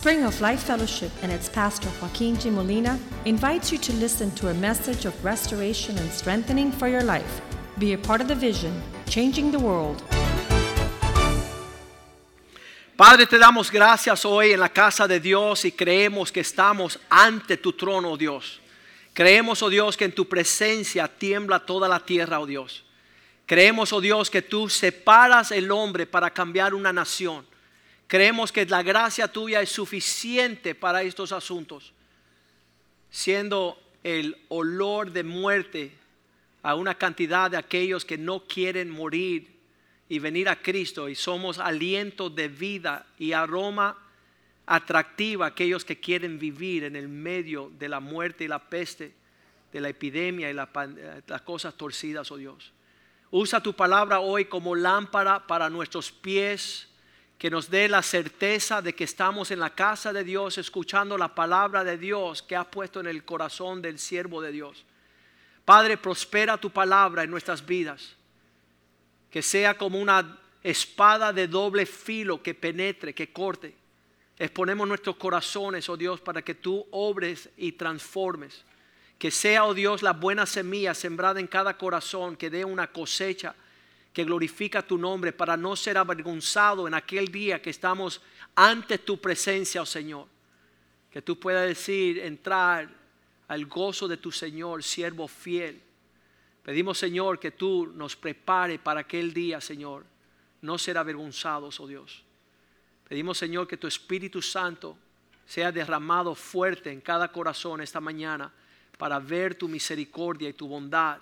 Spring of Life Fellowship and its pastor Joaquin G. Molina invites you to listen to a message of restoration and strengthening for your life. Be a part of the vision, changing the world. Padre, te damos gracias hoy en la casa de Dios y creemos que estamos ante tu trono, oh Dios. Creemos, oh Dios, que en tu presencia tiembla toda la tierra, oh Dios. Creemos, oh Dios, que tú separas el hombre para cambiar una nación. Creemos que la gracia tuya es suficiente para estos asuntos, siendo el olor de muerte a una cantidad de aquellos que no quieren morir y venir a Cristo y somos aliento de vida y aroma atractiva a aquellos que quieren vivir en el medio de la muerte y la peste, de la epidemia y las cosas torcidas, oh Dios. Usa tu palabra hoy como lámpara para nuestros pies que nos dé la certeza de que estamos en la casa de Dios escuchando la palabra de Dios que has puesto en el corazón del siervo de Dios. Padre, prospera tu palabra en nuestras vidas. Que sea como una espada de doble filo que penetre, que corte. Exponemos nuestros corazones, oh Dios, para que tú obres y transformes. Que sea, oh Dios, la buena semilla sembrada en cada corazón, que dé una cosecha que glorifica tu nombre para no ser avergonzado en aquel día que estamos ante tu presencia, oh Señor. Que tú puedas decir, entrar al gozo de tu Señor, siervo fiel. Pedimos, Señor, que tú nos prepare para aquel día, Señor, no ser avergonzados, oh Dios. Pedimos, Señor, que tu Espíritu Santo sea derramado fuerte en cada corazón esta mañana para ver tu misericordia y tu bondad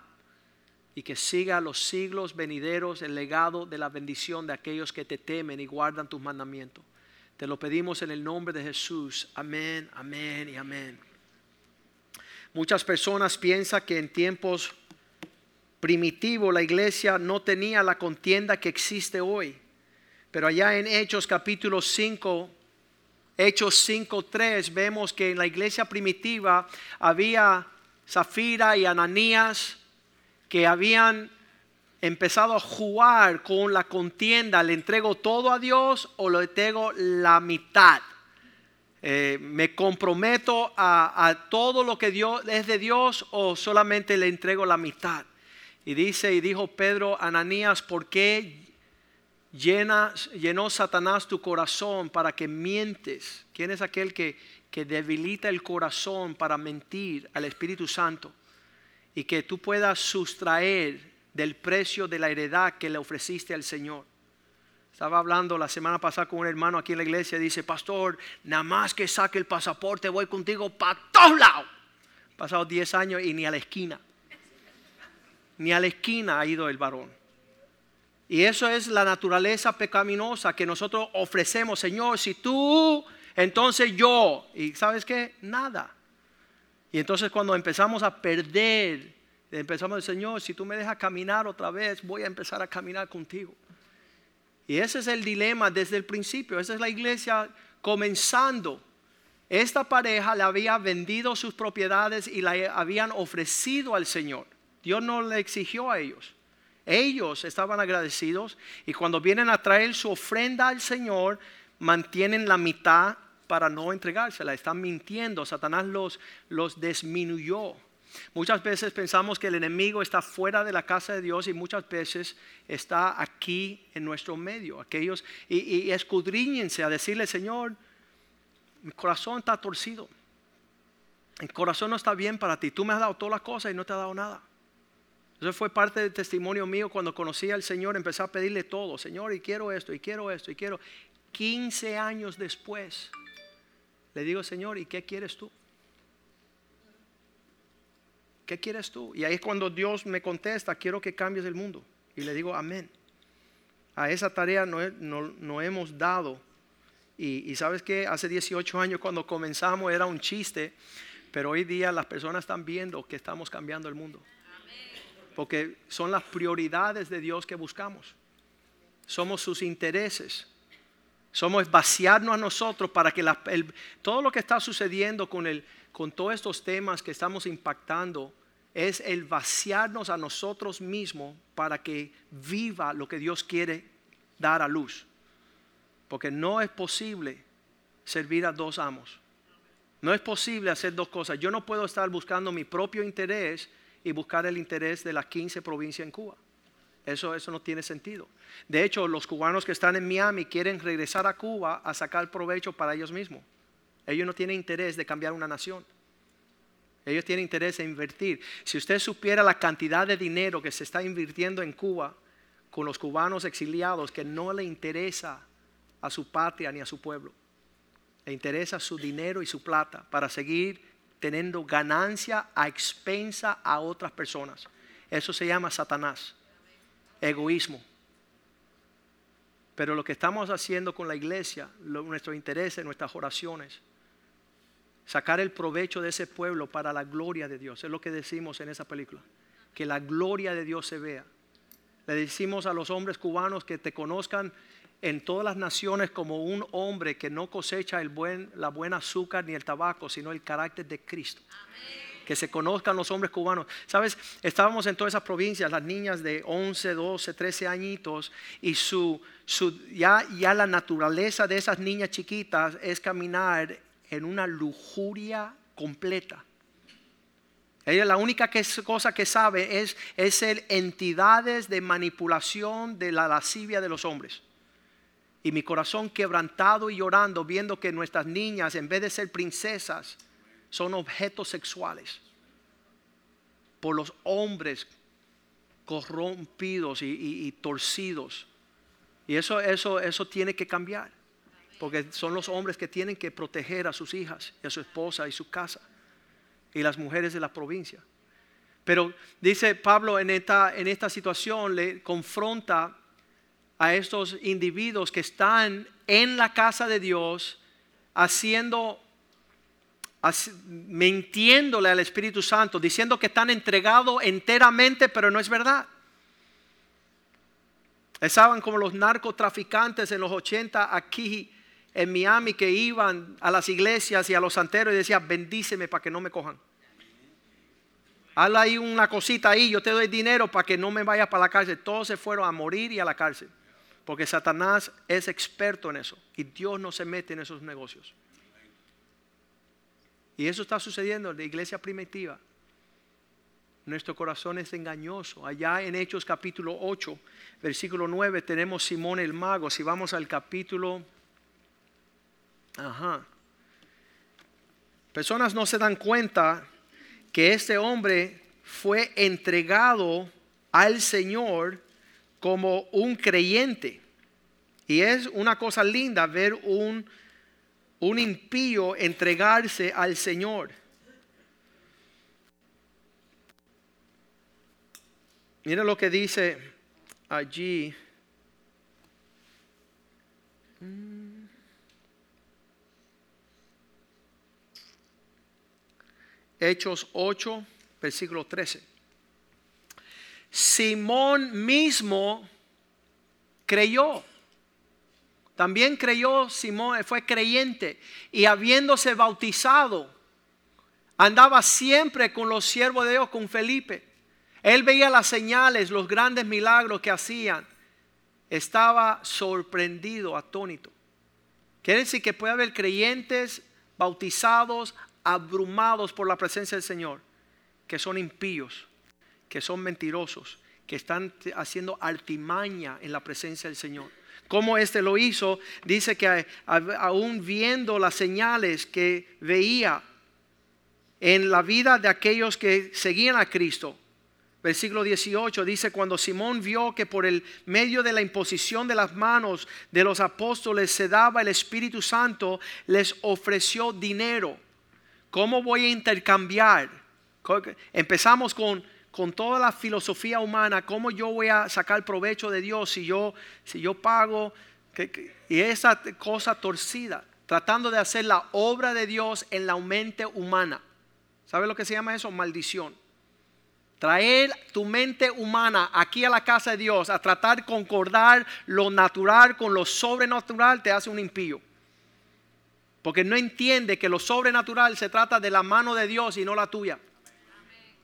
y que siga los siglos venideros el legado de la bendición de aquellos que te temen y guardan tus mandamientos. Te lo pedimos en el nombre de Jesús. Amén, amén y amén. Muchas personas piensan que en tiempos primitivos la iglesia no tenía la contienda que existe hoy. Pero allá en Hechos capítulo 5, Hechos 5.3, vemos que en la iglesia primitiva había Zafira y Ananías que habían empezado a jugar con la contienda, le entrego todo a Dios o le entrego la mitad. Eh, me comprometo a, todo lo que Dios es de Dios o solamente le entrego la mitad. Y dice y dijo Pedro, Ananías, ¿por qué llenó Satanás tu corazón para que mientes? ¿Quién es aquel que, que debilita el corazón para mentir al Espíritu Santo? Y que tú puedas sustraer del precio de la heredad que le ofreciste al Señor. Estaba hablando la semana pasada con un hermano aquí en la iglesia, dice, pastor, nada más que saque el pasaporte, voy contigo para todos lados. Pasado 10 años y ni a la esquina. Ni a la esquina ha ido el varón. Y eso es la naturaleza pecaminosa que nosotros ofrecemos, Señor, si tú, entonces yo. Y sabes qué? Nada. Y entonces cuando empezamos a perder, empezamos Señor, si tú me dejas caminar otra vez, voy a empezar a caminar contigo. Y ese es el dilema desde el principio. Esa es la iglesia comenzando. Esta pareja le había vendido sus propiedades y la habían ofrecido al Señor. Dios no le exigió a ellos. Ellos estaban agradecidos y cuando vienen a traer su ofrenda al Señor, mantienen la mitad para no entregársela. Están mintiendo. Satanás los, los disminuyó. Muchas veces pensamos que el enemigo está fuera de la casa de Dios y muchas veces está aquí en nuestro medio. Aquellos y, y escudriñense a decirle, Señor, mi corazón está torcido. El corazón no está bien para ti. Tú me has dado todas las cosas y no te ha dado nada. Eso fue parte del testimonio mío cuando conocí al Señor. Empecé a pedirle todo. Señor, y quiero esto, y quiero esto, y quiero. 15 años después, le digo, Señor, ¿y qué quieres tú? ¿Qué quieres tú? Y ahí es cuando Dios me contesta, quiero que cambies el mundo. Y le digo, amén. A esa tarea no, hemos dado. Y, y, sabes que hace 18 años cuando comenzamos era un chiste, pero hoy día las personas están viendo que estamos cambiando el mundo. Porque son las prioridades de Dios que buscamos. Somos sus intereses. Somos vaciarnos a nosotros para que todo lo que está sucediendo con, el, con todos estos temas que estamos impactando es el vaciarnos a nosotros mismos para que viva lo que Dios quiere dar a luz. Porque no es posible servir a dos amos. No es posible hacer dos cosas. Yo no puedo estar buscando mi propio interés y buscar el interés de las 15 provincias en Cuba. Eso, eso no tiene sentido. De hecho, los cubanos que están en Miami quieren regresar a Cuba a sacar provecho para ellos mismos. Ellos no tienen interés de cambiar una nación. Ellos tienen interés en invertir. Si usted supiera la cantidad de dinero que se está invirtiendo en Cuba con los cubanos exiliados que no le interesa a su patria ni a su pueblo. Le interesa su dinero y su plata para seguir teniendo ganancia a expensa a otras personas. Eso se llama Satanás, egoísmo. Pero lo que estamos haciendo con la iglesia, nuestro interés, nuestras oraciones, sacar el provecho de ese pueblo para la gloria de Dios, es lo que decimos en esa película, que la gloria de Dios se vea. Le decimos a los hombres cubanos que te conozcan en todas las naciones como un hombre que no cosecha el buen, la buena azúcar ni el tabaco, sino el carácter de Cristo. Que se conozcan los hombres cubanos. Sabes, estábamos en todas esas provincias, las niñas de 11, 12, 13 añitos, y su, su, ya, ya la naturaleza de esas niñas chiquitas es caminar en una lujuria completa. Ella la única cosa que sabe es, es ser entidades de manipulación de la lascivia de los hombres y mi corazón quebrantado y llorando viendo que nuestras niñas en vez de ser princesas son objetos sexuales por los hombres corrompidos y, torcidos. Y eso, eso, eso tiene que cambiar. Porque son los hombres que tienen que proteger a sus hijas y a su esposa y su casa. Y las mujeres de la provincia. Pero dice Pablo en esta, en esta situación le confronta a estos individuos que están en la casa de Dios haciendo, mintiéndole al Espíritu Santo, diciendo que están entregados enteramente, pero no es verdad. Estaban como los narcotraficantes en los 80 aquí en Miami que iban a las iglesias y a los santeros y decían, bendíceme para que no me cojan. Hazle ahí una cosita ahí, yo te doy dinero para que no me vaya para la cárcel. Todos se fueron a morir y a la cárcel. Porque Satanás es experto en eso y Dios no se mete en esos negocios. Y eso está sucediendo en la iglesia primitiva. Nuestro corazón es engañoso. Allá en Hechos capítulo 8, versículo 9, tenemos Simón el mago. Si vamos al capítulo... Ajá. Personas no se dan cuenta que este hombre fue entregado al Señor como un creyente. Y es una cosa linda ver un, un impío entregarse al Señor. Mira lo que dice allí. Hechos 8, versículo 13. Simón mismo creyó. También creyó Simón, fue creyente y habiéndose bautizado, andaba siempre con los siervos de Dios, con Felipe. Él veía las señales, los grandes milagros que hacían. Estaba sorprendido, atónito. Quiere decir que puede haber creyentes bautizados, abrumados por la presencia del Señor, que son impíos que son mentirosos, que están haciendo altimaña en la presencia del Señor. Como este lo hizo, dice que aún viendo las señales que veía en la vida de aquellos que seguían a Cristo. Versículo 18 dice, cuando Simón vio que por el medio de la imposición de las manos de los apóstoles se daba el Espíritu Santo, les ofreció dinero. ¿Cómo voy a intercambiar? Empezamos con con toda la filosofía humana, ¿cómo yo voy a sacar provecho de Dios si yo, si yo pago? y esa cosa torcida, tratando de hacer la obra de Dios en la mente humana. ¿Sabe lo que se llama eso? Maldición. Traer tu mente humana aquí a la casa de Dios, a tratar de concordar lo natural con lo sobrenatural, te hace un impío. Porque no entiende que lo sobrenatural se trata de la mano de Dios y no la tuya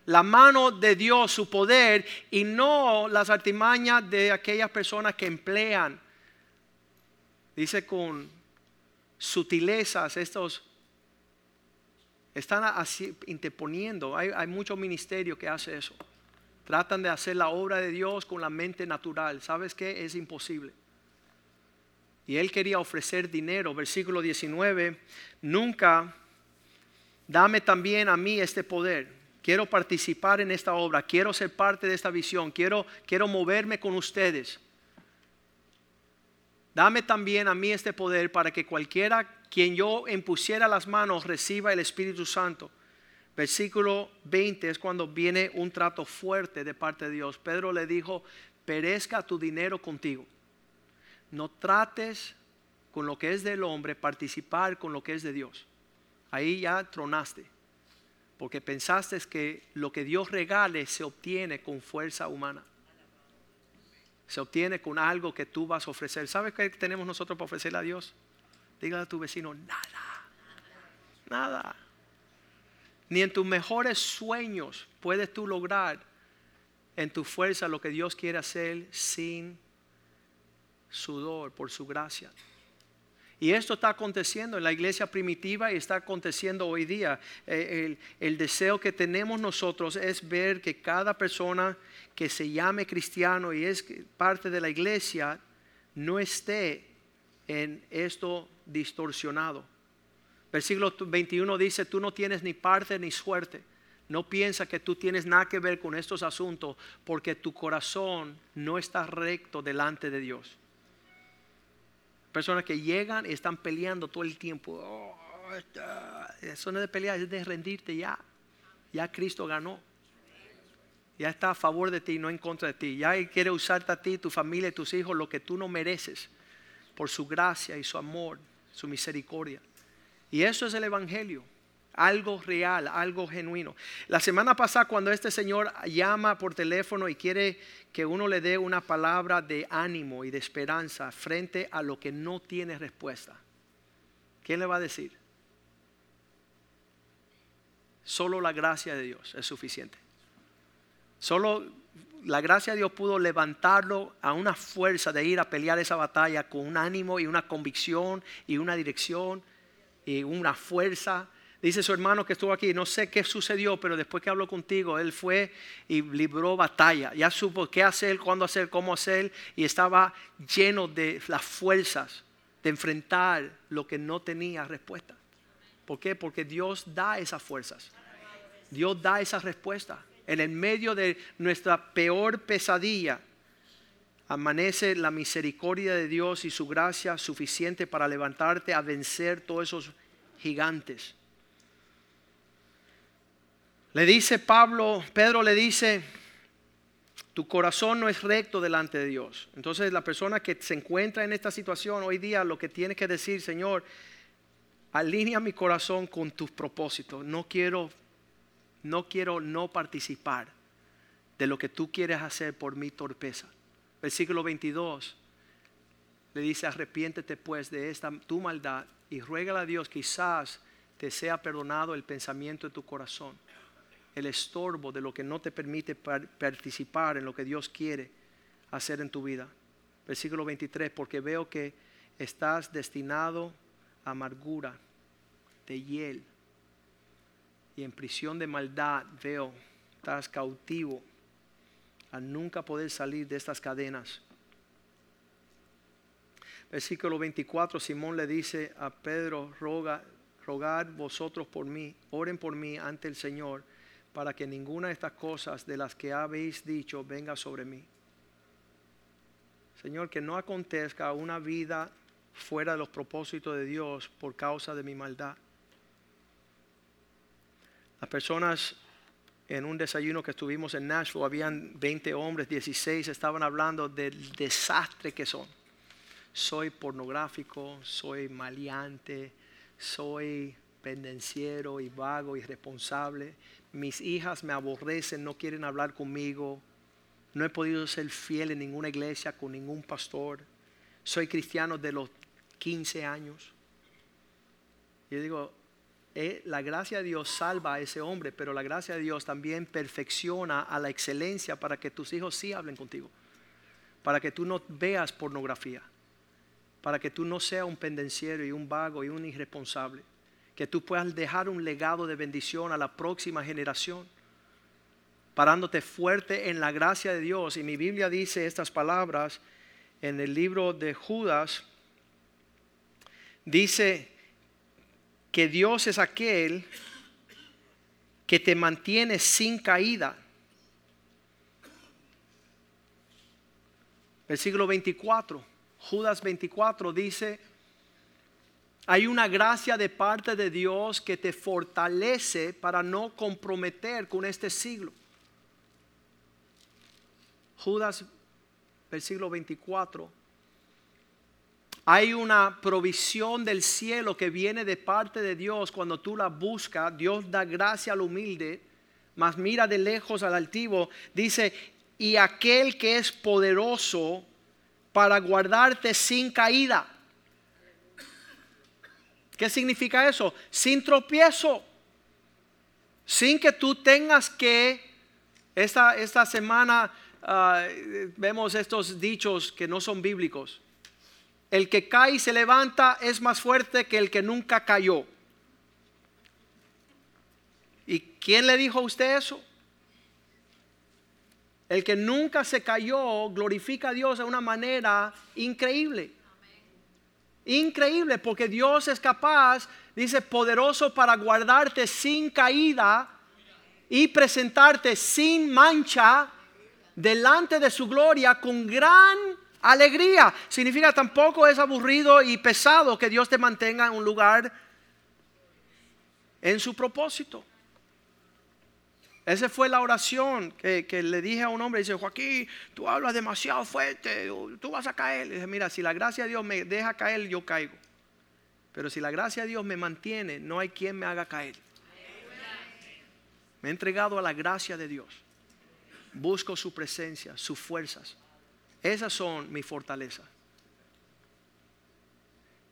la mano de Dios, su poder, y no las artimañas de aquellas personas que emplean, dice con sutilezas, estos están así interponiendo. Hay, hay mucho ministerio que hace eso. Tratan de hacer la obra de Dios con la mente natural. ¿Sabes qué? Es imposible. Y él quería ofrecer dinero. Versículo 19. Nunca dame también a mí este poder. Quiero participar en esta obra. Quiero ser parte de esta visión. Quiero, quiero moverme con ustedes. Dame también a mí este poder para que cualquiera quien yo impusiera las manos reciba el Espíritu Santo. Versículo 20 es cuando viene un trato fuerte de parte de Dios. Pedro le dijo, perezca tu dinero contigo. No trates con lo que es del hombre, participar con lo que es de Dios. Ahí ya tronaste, porque pensaste que lo que Dios regale se obtiene con fuerza humana se obtiene con algo que tú vas a ofrecer. ¿Sabes qué tenemos nosotros para ofrecerle a Dios? Dígale a tu vecino, nada, nada. Ni en tus mejores sueños puedes tú lograr en tu fuerza lo que Dios quiere hacer sin sudor, por su gracia. Y esto está aconteciendo en la iglesia primitiva y está aconteciendo hoy día. Eh, el, deseo que tenemos nosotros es ver que cada persona que se llame cristiano y es parte de la iglesia no esté en esto distorsionado. Versículo 21 dice, tú no tienes ni parte ni suerte. No piensa que tú tienes nada que ver con estos asuntos porque tu corazón no está recto delante de Dios. Personas que llegan y están peleando todo el tiempo. Oh, eso no es de pelear, es de rendirte ya. Ya Cristo ganó. Ya está a favor de ti, no en contra de ti. Ya quiere usarte a ti, tu familia tus hijos lo que tú no mereces por su gracia y su amor, su misericordia. Y eso es el Evangelio algo real, algo genuino. La semana pasada cuando este señor llama por teléfono y quiere que uno le dé una palabra de ánimo y de esperanza frente a lo que no tiene respuesta, ¿quién le va a decir? Solo la gracia de Dios es suficiente. Solo la gracia de Dios pudo levantarlo a una fuerza de ir a pelear esa batalla con un ánimo y una convicción y una dirección y una fuerza Dice su hermano que estuvo aquí, no sé qué sucedió, pero después que habló contigo, él fue y libró batalla. Ya supo qué hacer, cuándo hacer, cómo hacer, y estaba lleno de las fuerzas de enfrentar lo que no tenía respuesta. ¿Por qué? Porque Dios da esas fuerzas. Dios da esa respuesta. En el medio de nuestra peor pesadilla, amanece la misericordia de Dios y su gracia suficiente para levantarte a vencer todos esos gigantes. Le dice Pablo, Pedro le dice, tu corazón no es recto delante de Dios. Entonces la persona que se encuentra en esta situación hoy día lo que tiene que decir, Señor, alinea mi corazón con tus propósitos. No quiero no quiero no participar de lo que tú quieres hacer por mi torpeza. Versículo 22 le dice, arrepiéntete pues de esta tu maldad y ruega a Dios quizás te sea perdonado el pensamiento de tu corazón el estorbo de lo que no te permite participar en lo que Dios quiere hacer en tu vida. Versículo 23, porque veo que estás destinado a amargura, de hiel, y en prisión de maldad veo, estás cautivo a nunca poder salir de estas cadenas. Versículo 24, Simón le dice a Pedro, roga, rogad vosotros por mí, oren por mí ante el Señor para que ninguna de estas cosas de las que habéis dicho venga sobre mí. Señor, que no acontezca una vida fuera de los propósitos de Dios por causa de mi maldad. Las personas en un desayuno que estuvimos en Nashville, habían 20 hombres, 16 estaban hablando del desastre que son. Soy pornográfico, soy maleante, soy pendenciero y vago, irresponsable mis hijas me aborrecen, no quieren hablar conmigo, no he podido ser fiel en ninguna iglesia con ningún pastor, soy cristiano de los 15 años. Yo digo, eh, la gracia de Dios salva a ese hombre, pero la gracia de Dios también perfecciona a la excelencia para que tus hijos sí hablen contigo, para que tú no veas pornografía. para que tú no seas un pendenciero y un vago y un irresponsable. Que tú puedas dejar un legado de bendición a la próxima generación, parándote fuerte en la gracia de Dios. Y mi Biblia dice estas palabras en el libro de Judas. Dice que Dios es aquel que te mantiene sin caída. Versículo 24. Judas 24 dice, hay una gracia de parte de Dios que te fortalece para no comprometer con este siglo. Judas, versículo 24. Hay una provisión del cielo que viene de parte de Dios cuando tú la buscas. Dios da gracia al humilde, mas mira de lejos al altivo. Dice, y aquel que es poderoso para guardarte sin caída. ¿Qué significa eso? Sin tropiezo. Sin que tú tengas que, esta, esta semana ah, vemos estos dichos que no son bíblicos. El que cae y se levanta es más fuerte que el que nunca cayó. ¿Y quién le dijo a usted eso? El que nunca se cayó glorifica a Dios de una manera increíble. Increíble, porque Dios es capaz, dice, poderoso para guardarte sin caída y presentarte sin mancha delante de su gloria con gran alegría. Significa tampoco es aburrido y pesado que Dios te mantenga en un lugar en su propósito. Esa fue la oración que, le dije a un hombre. Dice, Joaquín, tú hablas demasiado fuerte, tú vas a caer. Le mira, si la gracia de Dios me deja caer, yo caigo. Pero si la gracia de Dios me mantiene, no hay quien me haga caer. Me he entregado a la gracia de Dios. Busco su presencia, sus fuerzas. Esas son mis fortalezas.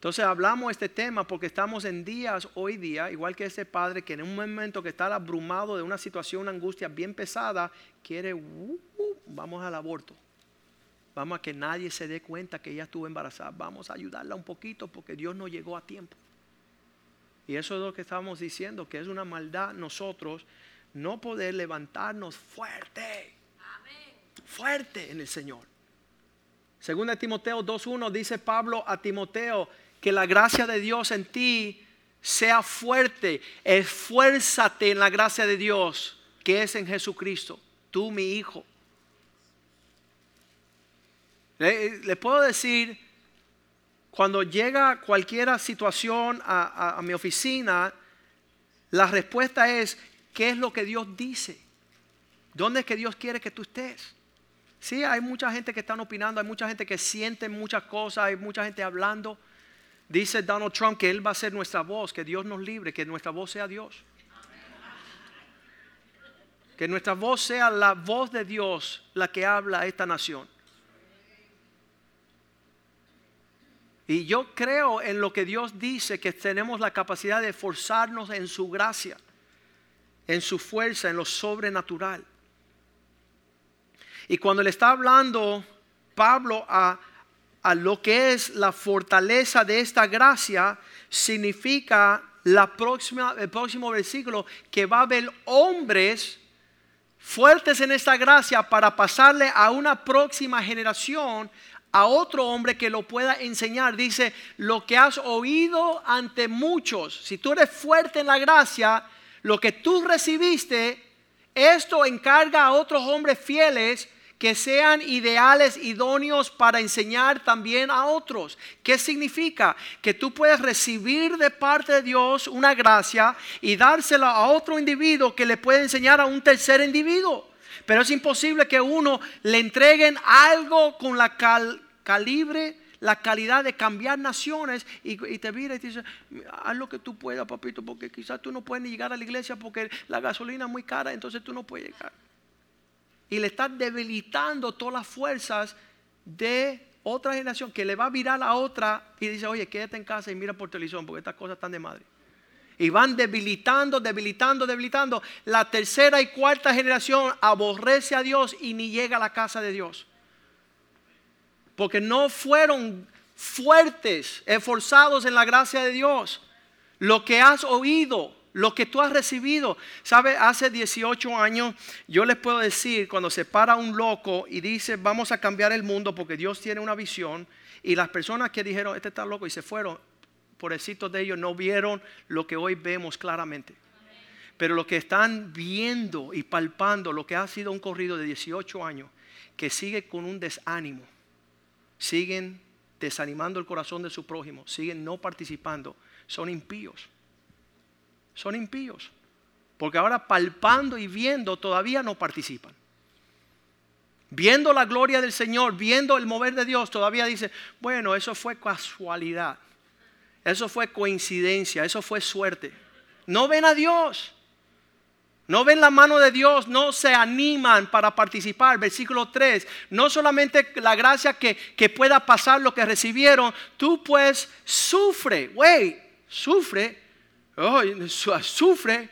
Entonces hablamos este tema porque estamos en días hoy día, igual que ese padre que en un momento que está abrumado de una situación, una angustia bien pesada, quiere, uh, uh, vamos al aborto. Vamos a que nadie se dé cuenta que ella estuvo embarazada. Vamos a ayudarla un poquito porque Dios no llegó a tiempo. Y eso es lo que estamos diciendo, que es una maldad nosotros no poder levantarnos fuerte. Fuerte en el Señor. Según Timoteo 2.1 dice Pablo a Timoteo, que la gracia de Dios en ti sea fuerte. Esfuérzate en la gracia de Dios que es en Jesucristo, tú mi hijo. Le, puedo decir, cuando llega cualquier situación a, a mi oficina, la respuesta es, ¿qué es lo que Dios dice? ¿Dónde es que Dios quiere que tú estés? Sí, hay mucha gente que están opinando, hay mucha gente que siente muchas cosas, hay mucha gente hablando. Dice Donald Trump que Él va a ser nuestra voz, que Dios nos libre, que nuestra voz sea Dios. Que nuestra voz sea la voz de Dios la que habla a esta nación. Y yo creo en lo que Dios dice, que tenemos la capacidad de esforzarnos en su gracia, en su fuerza, en lo sobrenatural. Y cuando le está hablando Pablo a a lo que es la fortaleza de esta gracia, significa la próxima, el próximo versículo que va a haber hombres fuertes en esta gracia para pasarle a una próxima generación a otro hombre que lo pueda enseñar. Dice, lo que has oído ante muchos, si tú eres fuerte en la gracia, lo que tú recibiste, esto encarga a otros hombres fieles que sean ideales, idóneos para enseñar también a otros. ¿Qué significa? Que tú puedes recibir de parte de Dios una gracia y dársela a otro individuo que le puede enseñar a un tercer individuo. Pero es imposible que uno le entreguen algo con la calibre la calidad de cambiar naciones y, te mira y te dice, haz lo que tú puedas, papito, porque quizás tú no puedes ni llegar a la iglesia porque la gasolina es muy cara, entonces tú no puedes llegar y le está debilitando todas las fuerzas de otra generación que le va a virar a otra y dice, oye, quédate en casa y mira por televisión porque estas cosas están de madre. Y van debilitando, debilitando, debilitando. La tercera y cuarta generación aborrece a Dios y ni llega a la casa de Dios. Porque no fueron fuertes, esforzados en la gracia de Dios. Lo que has oído, lo que tú has recibido. ¿Sabe? Hace 18 años yo les puedo decir, cuando se para un loco y dice, vamos a cambiar el mundo porque Dios tiene una visión, y las personas que dijeron, este está loco y se fueron, por éxito de ellos no vieron lo que hoy vemos claramente. Pero lo que están viendo y palpando, lo que ha sido un corrido de 18 años, que sigue con un desánimo, siguen desanimando el corazón de su prójimo, siguen no participando, son impíos. Son impíos. Porque ahora palpando y viendo todavía no participan. Viendo la gloria del Señor, viendo el mover de Dios, todavía dice, bueno, eso fue casualidad. Eso fue coincidencia, eso fue suerte. No ven a Dios. No ven la mano de Dios, no se animan para participar. Versículo 3, no solamente la gracia que, pueda pasar lo que recibieron, tú pues sufre, güey, sufre, oh, sufre.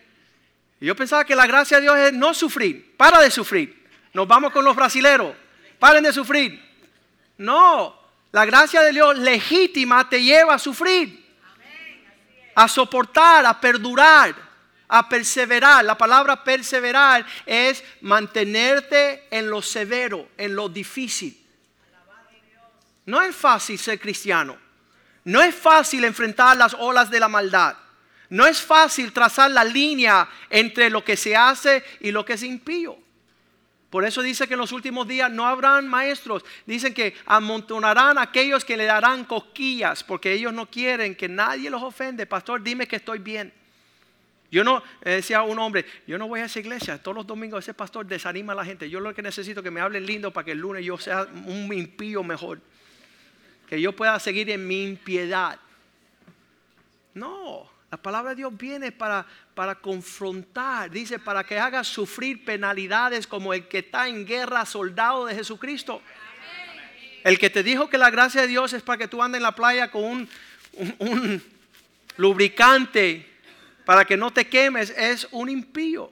Yo pensaba que la gracia de Dios es no sufrir, para de sufrir. Nos vamos con los brasileros, paren de sufrir. No, la gracia de Dios legítima te lleva a sufrir, a soportar, a perdurar a perseverar. La palabra perseverar es mantenerte en lo severo, en lo difícil. No es fácil ser cristiano. No es fácil enfrentar las olas de la maldad. No es fácil trazar la línea entre lo que se hace y lo que es impío. Por eso dice que en los últimos días no habrán maestros. Dicen que amontonarán aquellos que le darán cosquillas porque ellos no quieren que nadie los ofende. Pastor, dime que estoy bien. Yo no, eh, decía un hombre, yo no voy a esa iglesia, todos los domingos ese pastor desanima a la gente. Yo lo que necesito es que me hablen lindo para que el lunes yo sea un impío mejor. Que yo pueda seguir en mi impiedad. No, la palabra de Dios viene para, para confrontar, dice, para que haga sufrir penalidades como el que está en guerra soldado de Jesucristo. El que te dijo que la gracia de Dios es para que tú andes en la playa con un, un lubricante para que no te quemes es un impío.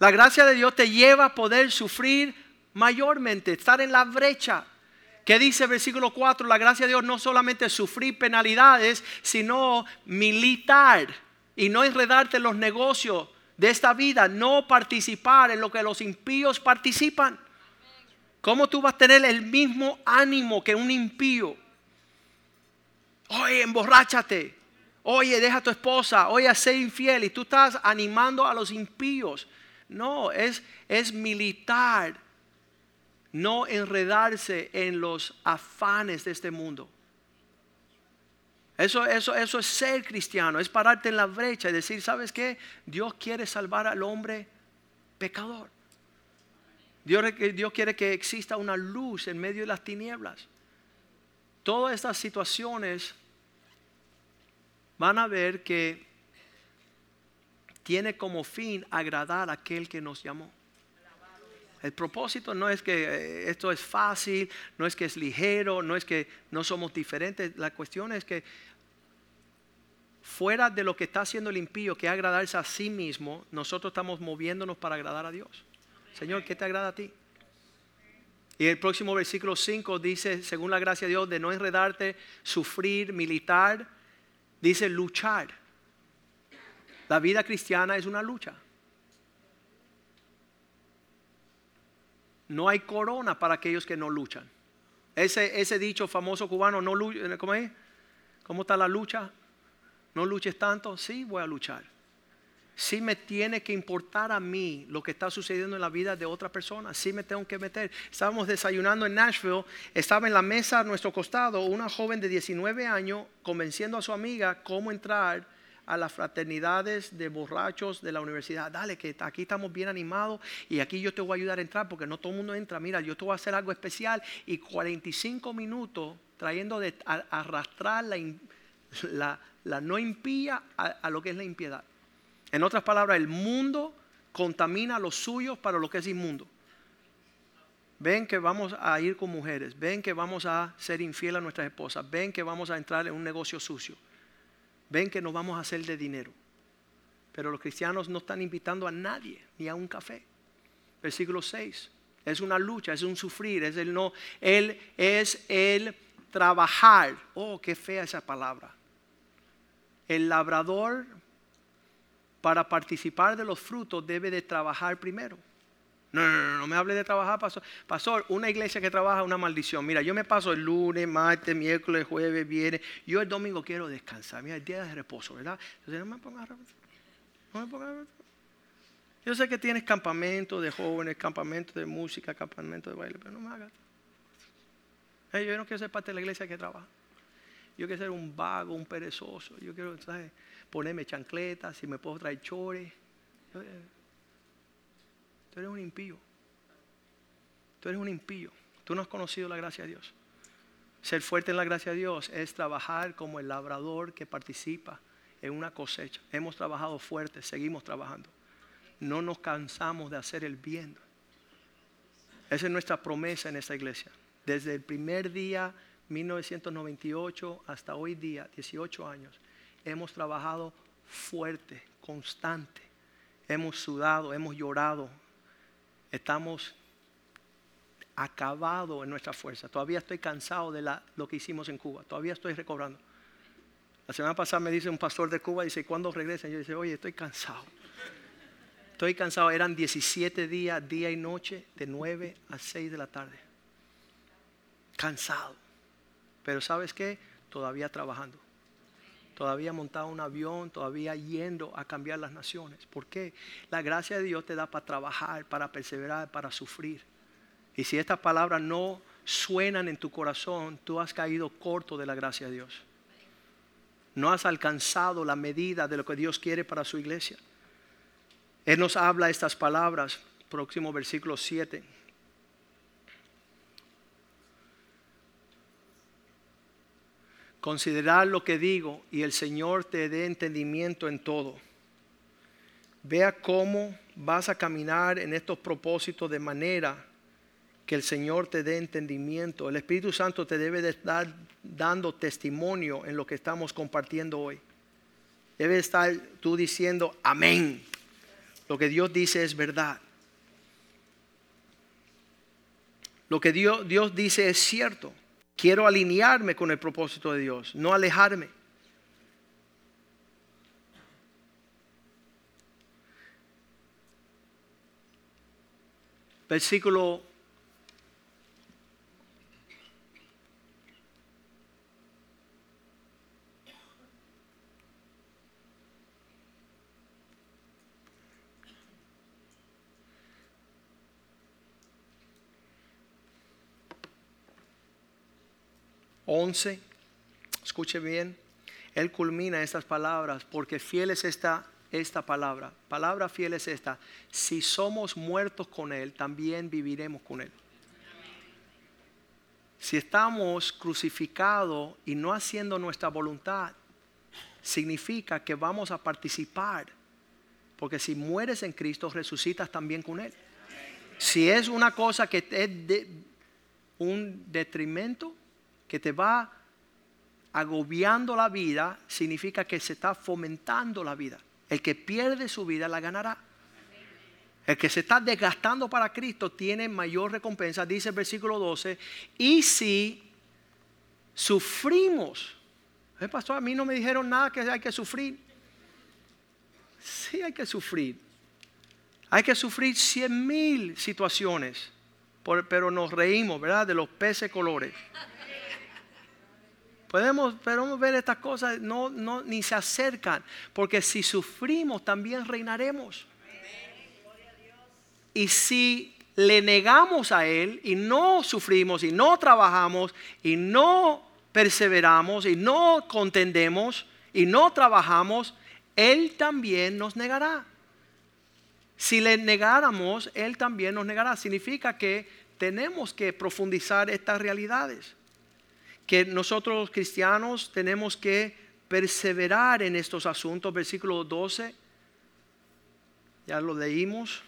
La gracia de Dios te lleva a poder sufrir mayormente, estar en la brecha. ¿Qué dice el versículo 4? La gracia de Dios no solamente sufrir penalidades, sino militar y no enredarte en los negocios de esta vida, no participar en lo que los impíos participan. ¿Cómo tú vas a tener el mismo ánimo que un impío? Oye, emborráchate. Oye, deja a tu esposa, oye, sé infiel y tú estás animando a los impíos. No, es, es militar, no enredarse en los afanes de este mundo. Eso, eso, eso es ser cristiano, es pararte en la brecha y decir, ¿sabes qué? Dios quiere salvar al hombre pecador. Dios, Dios quiere que exista una luz en medio de las tinieblas. Todas estas situaciones van a ver que tiene como fin agradar a aquel que nos llamó. El propósito no es que eh, esto es fácil, no es que es ligero, no es que no somos diferentes. La cuestión es que fuera de lo que está haciendo el impío, que es agradarse a sí mismo, nosotros estamos moviéndonos para agradar a Dios. Señor, ¿qué te agrada a ti? Y el próximo versículo 5 dice, según la gracia de Dios, de no enredarte, sufrir, militar Dice luchar. La vida cristiana es una lucha. No hay corona para aquellos que no luchan. Ese, dicho famoso cubano, no ¿cómo? ¿Cómo está la lucha? No luches tanto. Sí, voy a luchar. Sí me tiene que importar a mí lo que está sucediendo en la vida de otra persona. Sí me tengo que meter. Estábamos desayunando en Nashville. Estaba en la mesa a nuestro costado una joven de 19 años convenciendo a su amiga cómo entrar a las fraternidades de borrachos de la universidad. Dale, que aquí estamos bien animados y aquí yo te voy a ayudar a entrar porque no todo el mundo entra. Mira, yo te voy a hacer algo especial y 45 minutos trayendo de arrastrar la, la, no impía a lo que es la impiedad. En otras palabras, el mundo contamina a los suyos para lo que es inmundo. Ven que vamos a ir con mujeres, ven que vamos a ser infiel a nuestras esposas, ven que vamos a entrar en un negocio sucio, ven que nos vamos a hacer de dinero. Pero los cristianos no están invitando a nadie, ni a un café. Versículo 6. Es una lucha, es un sufrir, es el no. Él es el trabajar. Oh, qué fea esa palabra. El labrador para participar de los frutos debe de trabajar primero. No, no, no, no me hable de trabajar, pastor. Pastor, una iglesia que trabaja es una maldición. Mira, yo me paso el lunes, martes, miércoles, jueves, viernes. Yo el domingo quiero descansar. Mira, el día de reposo, ¿verdad? Entonces no me pongas no me pongas Yo sé que tienes campamento de jóvenes, campamento de música, campamento de baile, pero no me hagas. yo no quiero ser parte de la iglesia que trabaja. Yo quiero ser un vago, un perezoso. Yo quiero ¿sabes? ponerme chancletas, si me puedo traer chores. Tú eres un impío. Tú eres un impío. Tú no has conocido la gracia de Dios. Ser fuerte en la gracia de Dios es trabajar como el labrador que participa en una cosecha. Hemos trabajado fuerte, seguimos trabajando. No nos cansamos de hacer el bien. Esa es nuestra promesa en esta iglesia. Desde el primer día, 1998, hasta hoy día, 18 años, hemos trabajado fuerte, constante. Hemos sudado, hemos llorado, estamos acabados en nuestra fuerza. Todavía estoy cansado de lo que hicimos en Cuba. Todavía estoy recobrando. La semana pasada me dice un pastor de Cuba, dice, ¿cuándo regresan? Yo dice, oye, estoy cansado. Estoy cansado. Eran 17 días, día y noche, de 9 a 6 de la tarde. Cansado. Pero ¿sabes qué? Todavía trabajando todavía montado un avión, todavía yendo a cambiar las naciones. ¿Por qué? La gracia de Dios te da para trabajar, para perseverar, para sufrir. Y si estas palabras no suenan en tu corazón, tú has caído corto de la gracia de Dios. No has alcanzado la medida de lo que Dios quiere para su iglesia. Él nos habla estas palabras, próximo versículo 7. Considerar lo que digo y el Señor te dé entendimiento en todo. Vea cómo vas a caminar en estos propósitos de manera que el Señor te dé entendimiento. El Espíritu Santo te debe de estar dando testimonio en lo que estamos compartiendo hoy. Debe estar tú diciendo amén. Lo que Dios dice es verdad. Lo que Dios, Dios dice es cierto. Quiero alinearme con el propósito de Dios, no alejarme. Versículo 11, escuche bien, él culmina estas palabras porque fiel es esta, esta palabra. Palabra fiel es esta. Si somos muertos con Él, también viviremos con Él. Si estamos crucificados y no haciendo nuestra voluntad, significa que vamos a participar. Porque si mueres en Cristo, resucitas también con Él. Si es una cosa que es de, un detrimento, que te va agobiando la vida, significa que se está fomentando la vida. El que pierde su vida la ganará. El que se está desgastando para Cristo tiene mayor recompensa, dice el versículo 12. Y si sufrimos, el pastor, a mí no me dijeron nada que hay que sufrir. Sí hay que sufrir. Hay que sufrir cien mil situaciones, pero nos reímos, ¿verdad? De los peces colores. Podemos, podemos ver estas cosas, no, no, ni se acercan, porque si sufrimos también reinaremos. Y si le negamos a Él y no sufrimos y no trabajamos y no perseveramos y no contendemos y no trabajamos, Él también nos negará. Si le negáramos, Él también nos negará. Significa que tenemos que profundizar estas realidades que nosotros los cristianos tenemos que perseverar en estos asuntos. Versículo 12, ya lo leímos.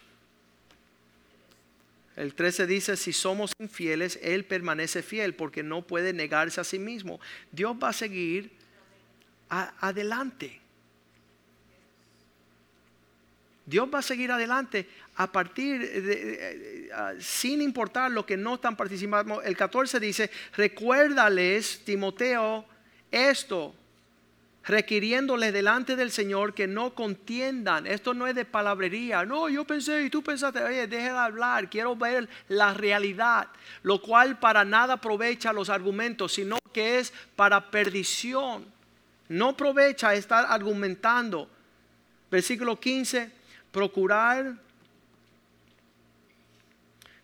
El 13 dice, si somos infieles, Él permanece fiel porque no puede negarse a sí mismo. Dios va a seguir adelante. Dios va a seguir adelante a partir de, sin importar lo que no están participando. El 14 dice, recuérdales, Timoteo, esto, requiriéndoles delante del Señor que no contiendan. Esto no es de palabrería. No, yo pensé y tú pensaste, oye, deje de hablar, quiero ver la realidad, lo cual para nada aprovecha los argumentos, sino que es para perdición. No aprovecha estar argumentando. Versículo 15, procurar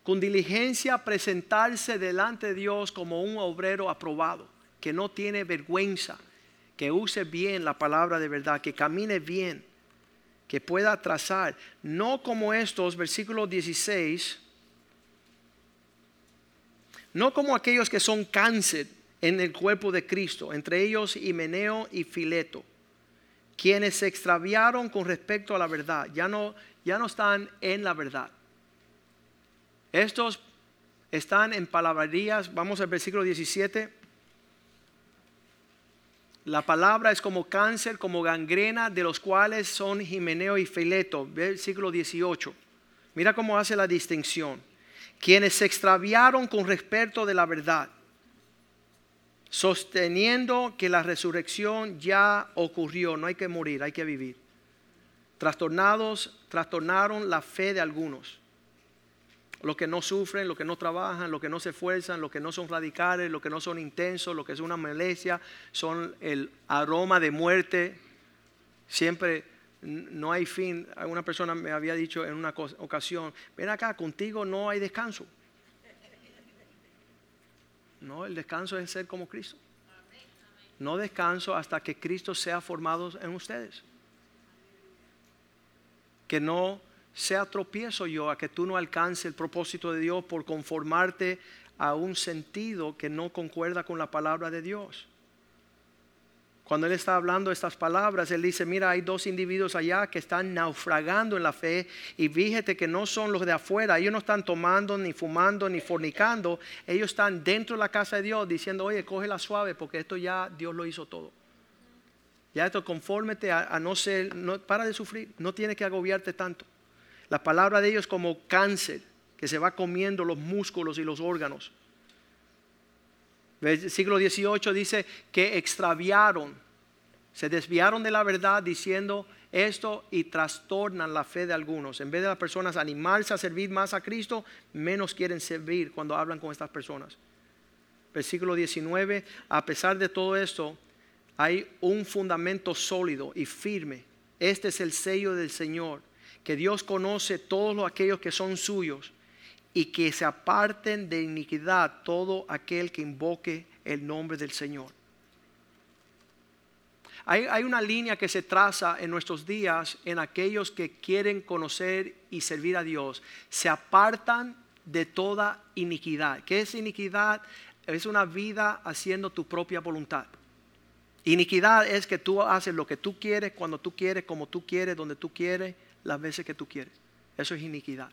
con diligencia presentarse delante de Dios como un obrero aprobado, que no tiene vergüenza, que use bien la palabra de verdad, que camine bien, que pueda trazar, no como estos, versículo 16, no como aquellos que son cáncer en el cuerpo de Cristo, entre ellos Himeneo y Fileto, quienes se extraviaron con respecto a la verdad, ya no, ya no están en la verdad. Estos están en palabrerías, vamos al versículo 17. La palabra es como cáncer, como gangrena, de los cuales son Jimeneo y Fileto, versículo 18. Mira cómo hace la distinción. Quienes se extraviaron con respecto de la verdad sosteniendo que la resurrección ya ocurrió, no hay que morir, hay que vivir. Trastornados, trastornaron la fe de algunos. Los que no sufren, los que no trabajan, los que no se esfuerzan, los que no son radicales, los que no son intensos, los que son una melesia, son el aroma de muerte. Siempre no hay fin. Una persona me había dicho en una ocasión, ven acá, contigo no hay descanso. No, el descanso es ser como Cristo. No descanso hasta que Cristo sea formado en ustedes. Que no sea tropiezo yo a que tú no alcances el propósito de Dios por conformarte a un sentido que no concuerda con la palabra de Dios. Cuando él está hablando estas palabras, él dice, mira, hay dos individuos allá que están naufragando en la fe y fíjate que no son los de afuera, ellos no están tomando, ni fumando, ni fornicando, ellos están dentro de la casa de Dios diciendo, oye, cógela suave porque esto ya Dios lo hizo todo. Ya esto confórmete a, a no ser, no, para de sufrir, no tiene que agobiarte tanto. La palabra de ellos como cáncer que se va comiendo los músculos y los órganos. El siglo XVIII dice que extraviaron, se desviaron de la verdad diciendo esto y trastornan la fe de algunos. En vez de las personas animarse a servir más a Cristo, menos quieren servir cuando hablan con estas personas. Versículo 19, a pesar de todo esto, hay un fundamento sólido y firme. Este es el sello del Señor, que Dios conoce todos aquellos que son suyos y que se aparten de iniquidad todo aquel que invoque el nombre del Señor. Hay, una línea que se traza en nuestros días en aquellos que quieren conocer y servir a Dios. Se apartan de toda iniquidad. ¿Qué es iniquidad? Es una vida haciendo tu propia voluntad. Iniquidad es que tú haces lo que tú quieres, cuando tú quieres, como tú quieres, donde tú quieres, las veces que tú quieres. Eso es iniquidad.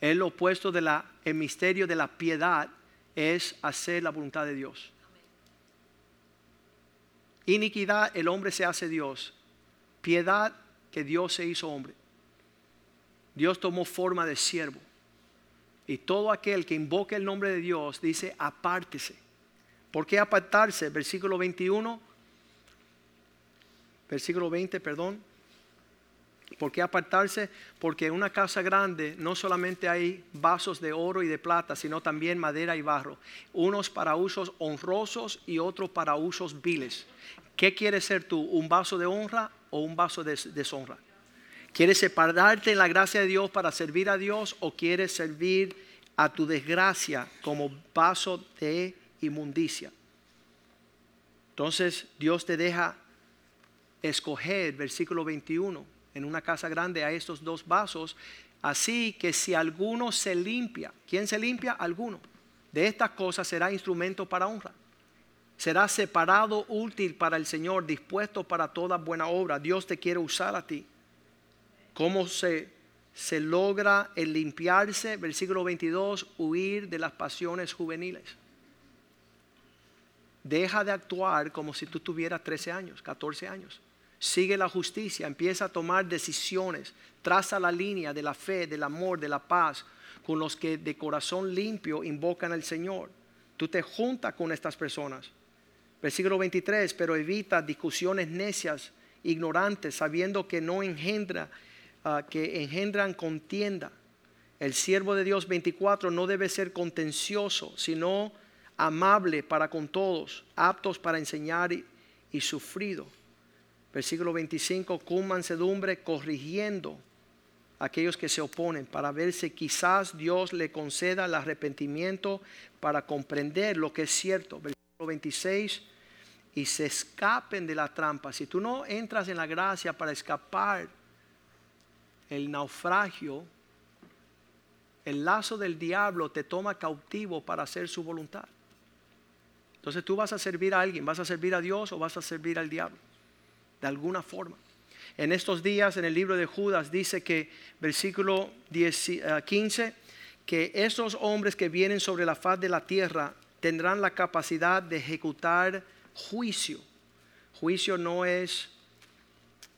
El opuesto del misterio de la piedad es hacer la voluntad de Dios. Iniquidad, el hombre se hace Dios. Piedad, que Dios se hizo hombre. Dios tomó forma de siervo. Y todo aquel que invoque el nombre de Dios dice, apártese. ¿Por qué apartarse? Versículo 21. Versículo 20, perdón. ¿Por qué apartarse? Porque en una casa grande no solamente hay vasos de oro y de plata, sino también madera y barro. Unos para usos honrosos y otros para usos viles. ¿Qué quieres ser tú? ¿Un vaso de honra o un vaso de deshonra? ¿Quieres separarte en la gracia de Dios para servir a Dios o quieres servir a tu desgracia como vaso de inmundicia? Entonces Dios te deja escoger, versículo 21 en una casa grande a estos dos vasos. Así que si alguno se limpia, ¿quién se limpia? Alguno. De estas cosas será instrumento para honra. Será separado, útil para el Señor, dispuesto para toda buena obra. Dios te quiere usar a ti. ¿Cómo se, se logra el limpiarse? Versículo 22, huir de las pasiones juveniles. Deja de actuar como si tú tuvieras 13 años, 14 años. Sigue la justicia, empieza a tomar decisiones, traza la línea de la fe, del amor, de la paz, con los que de corazón limpio invocan al Señor. Tú te juntas con estas personas. Versículo 23, pero evita discusiones necias, ignorantes, sabiendo que no engendra, ah, que engendran contienda. El siervo de Dios 24 no debe ser contencioso, sino amable para con todos, aptos para enseñar y, y sufrido. Versículo 25, con mansedumbre, corrigiendo a aquellos que se oponen, para ver si quizás Dios le conceda el arrepentimiento para comprender lo que es cierto. Versículo 26, y se escapen de la trampa. Si tú no entras en la gracia para escapar el naufragio, el lazo del diablo te toma cautivo para hacer su voluntad. Entonces tú vas a servir a alguien, vas a servir a Dios o vas a servir al diablo, alguna forma. En estos días, en el libro de Judas, dice que, versículo 15, eh, que esos hombres que vienen sobre la faz de la tierra tendrán la capacidad de ejecutar juicio. Juicio no es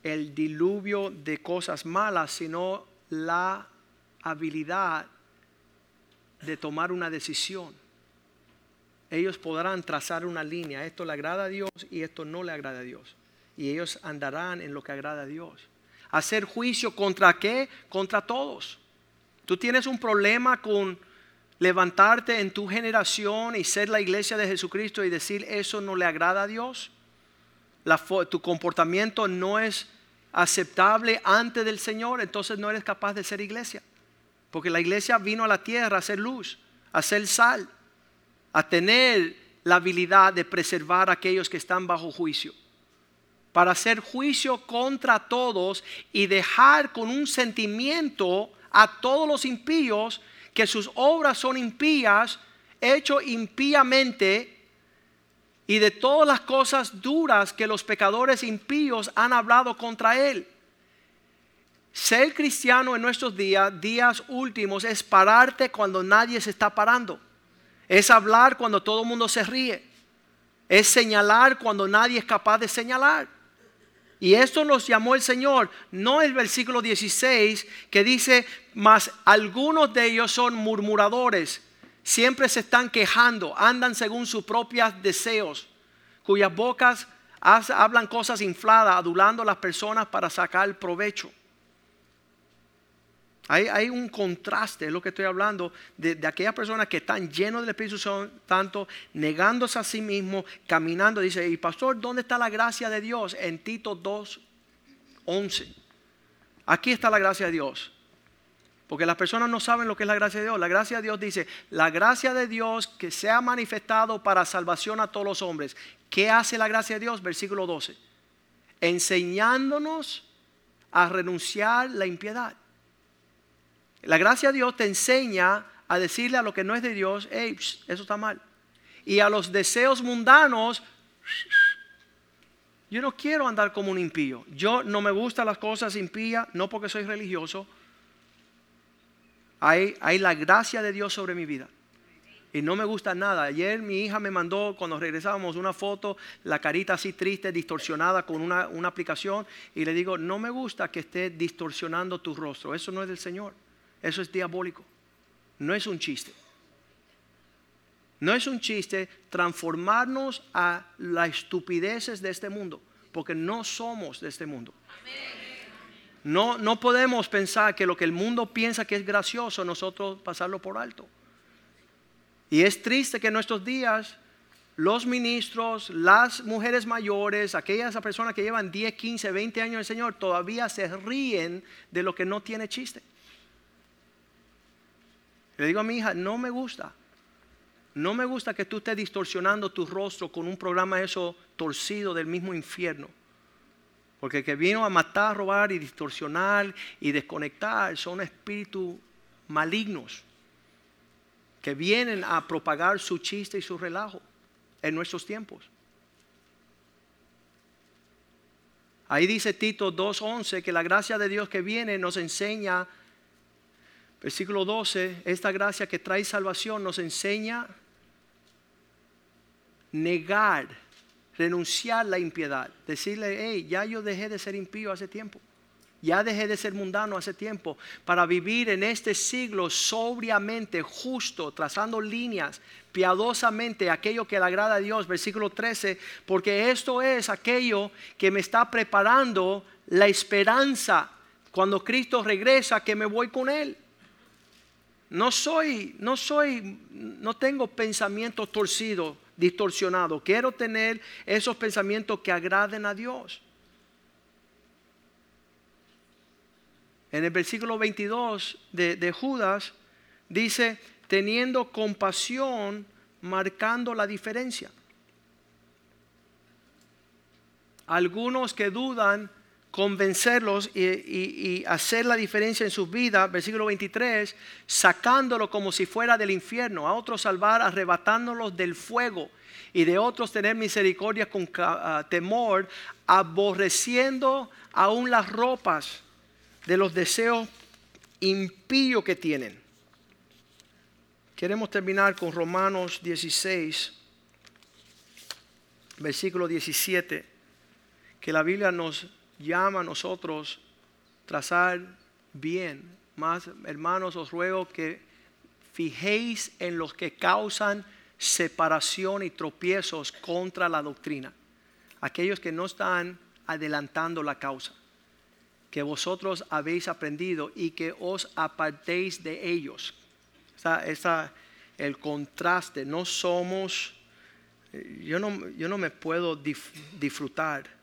el diluvio de cosas malas, sino la habilidad de tomar una decisión. Ellos podrán trazar una línea, esto le agrada a Dios y esto no le agrada a Dios. Y ellos andarán en lo que agrada a Dios. Hacer juicio contra qué? Contra todos. Tú tienes un problema con levantarte en tu generación y ser la iglesia de Jesucristo y decir eso no le agrada a Dios, tu comportamiento no es aceptable ante del Señor, entonces no eres capaz de ser iglesia. Porque la iglesia vino a la tierra a ser luz, a ser sal, a tener la habilidad de preservar a aquellos que están bajo juicio. Para hacer juicio contra todos y dejar con un sentimiento a todos los impíos que sus obras son impías, hecho impíamente, y de todas las cosas duras que los pecadores impíos han hablado contra él. Ser cristiano en nuestros días, días últimos, es pararte cuando nadie se está parando. Es hablar cuando todo el mundo se ríe. Es señalar cuando nadie es capaz de señalar. Y esto nos llamó el Señor, no el versículo 16 que dice, mas algunos de ellos son murmuradores, siempre se están quejando, andan según sus propios deseos, cuyas bocas hablan cosas infladas, adulando a las personas para sacar provecho. Hay, un contraste, es lo que estoy hablando, de, aquellas personas que están llenos del Espíritu Santo, negándose a sí mismos, caminando. Dice, y pastor, ¿dónde está la gracia de Dios? En Tito 2, 11. Aquí está la gracia de Dios. Porque las personas no saben lo que es la gracia de Dios. La gracia de Dios dice, la gracia de Dios que se ha manifestado para salvación a todos los hombres. ¿Qué hace la gracia de Dios? Versículo 12. Enseñándonos a renunciar la impiedad. La gracia de Dios te enseña a decirle a lo que no es de Dios, hey, eso está mal. Y a los deseos mundanos, yo no quiero andar como un impío. Yo no me gustan las cosas impías, no porque soy religioso. Hay, hay la gracia de Dios sobre mi vida. Y no me gusta nada. Ayer mi hija me mandó, cuando regresábamos, una foto, la carita así triste, distorsionada con una, una aplicación. Y le digo, no me gusta que esté distorsionando tu rostro. Eso no es del Señor. Eso es diabólico. No es un chiste. No es un chiste transformarnos a las estupideces de este mundo, porque no somos de este mundo. No, no podemos pensar que lo que el mundo piensa que es gracioso, nosotros pasarlo por alto. Y es triste que en nuestros días los ministros, las mujeres mayores, aquellas personas que llevan 10, 15, 20 años en el Señor, todavía se ríen de lo que no tiene chiste. Le digo a mi hija, no me gusta. No me gusta que tú estés distorsionando tu rostro con un programa eso torcido del mismo infierno. Porque el que vino a matar, robar y distorsionar y desconectar son espíritus malignos que vienen a propagar su chiste y su relajo en nuestros tiempos. Ahí dice Tito 2.11 que la gracia de Dios que viene nos enseña Versículo 12, esta gracia que trae salvación nos enseña negar renunciar la impiedad, decirle, hey, ya yo dejé de ser impío hace tiempo. Ya dejé de ser mundano hace tiempo para vivir en este siglo sobriamente, justo, trazando líneas, piadosamente, aquello que le agrada a Dios. Versículo 13, porque esto es aquello que me está preparando la esperanza cuando Cristo regresa, que me voy con Él. No soy, no soy, no tengo pensamientos torcidos, distorsionados. Quiero tener esos pensamientos que agraden a Dios. En el versículo 22 de, de Judas dice, teniendo compasión, marcando la diferencia. Algunos que dudan, convencerlos y, hacer la diferencia en sus vidas, versículo 23, sacándolo como si fuera del infierno, a otros salvar, arrebatándolos del fuego, y de otros tener misericordia con ah, temor, aborreciendo aún las ropas de los deseos impíos que tienen. Queremos terminar con Romanos 16, versículo 17, que la Biblia nos llama a nosotros trazar bien. Más, hermanos, os ruego que fijéis en los que causan separación y tropiezos contra la doctrina. Aquellos que no están adelantando la causa que vosotros habéis aprendido y que os apartéis de ellos. Esa, el contraste, no somos, yo no, yo no me puedo disfrutar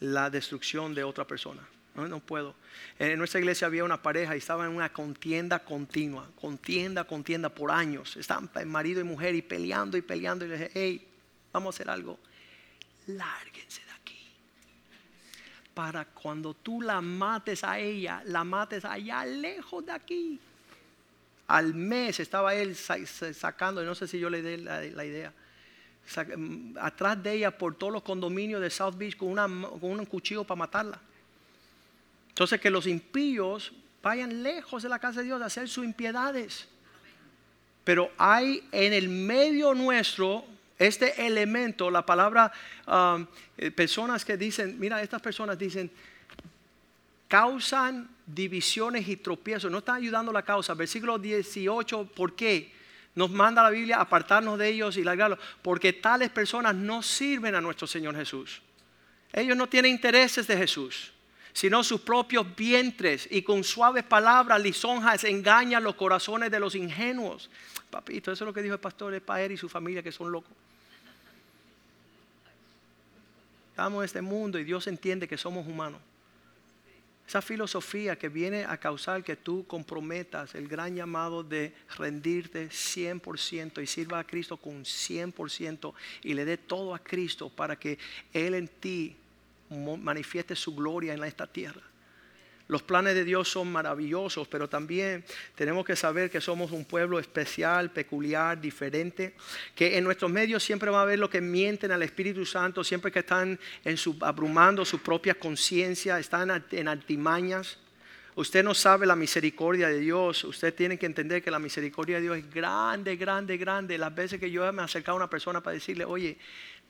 la destrucción de otra persona. No, no, puedo. En nuestra iglesia había una pareja y estaban en una contienda continua, contienda, contienda por años. Estaban marido y mujer y peleando y peleando. Y le dije, hey, vamos a hacer algo. Lárguense para cuando tú la mates a ella, la mates allá lejos de aquí. Al mes estaba él sacando, no sé si yo le di la, idea, atrás de ella por todos los condominios de South Beach con, un cuchillo para matarla. Entonces que los impíos vayan lejos de la casa de Dios a hacer sus impiedades. Pero hay en el medio nuestro este elemento, la palabra, um, eh, personas que dicen, mira, estas personas dicen, causan divisiones y tropiezos, no están ayudando la causa. Versículo 18, ¿por qué? Nos manda la Biblia apartarnos de ellos y largarlos, porque tales personas no sirven a nuestro Señor Jesús. Ellos no tienen intereses de Jesús, sino sus propios vientres y con suaves palabras lisonjas engañan los corazones de los ingenuos. Papito, eso es lo que dijo el pastor Espaer y su familia que son locos. Estamos en este mundo y Dios entiende que somos humanos. Esa filosofía que viene a causar que tú comprometas el gran llamado de rendirte 100% y sirva a Cristo con 100% y le dé todo a Cristo para que Él en ti manifieste su gloria en esta tierra. Los planes de Dios son maravillosos, pero también tenemos que saber que somos un pueblo especial, peculiar, diferente, que en nuestros medios siempre va a haber los que mienten al Espíritu Santo, siempre que están en abrumando su propia conciencia, están en artimañas. Usted no sabe la misericordia de Dios. Usted tiene que entender que la misericordia de Dios es grande, grande, grande. Las veces que yo me he acercado a una persona para decirle, oye,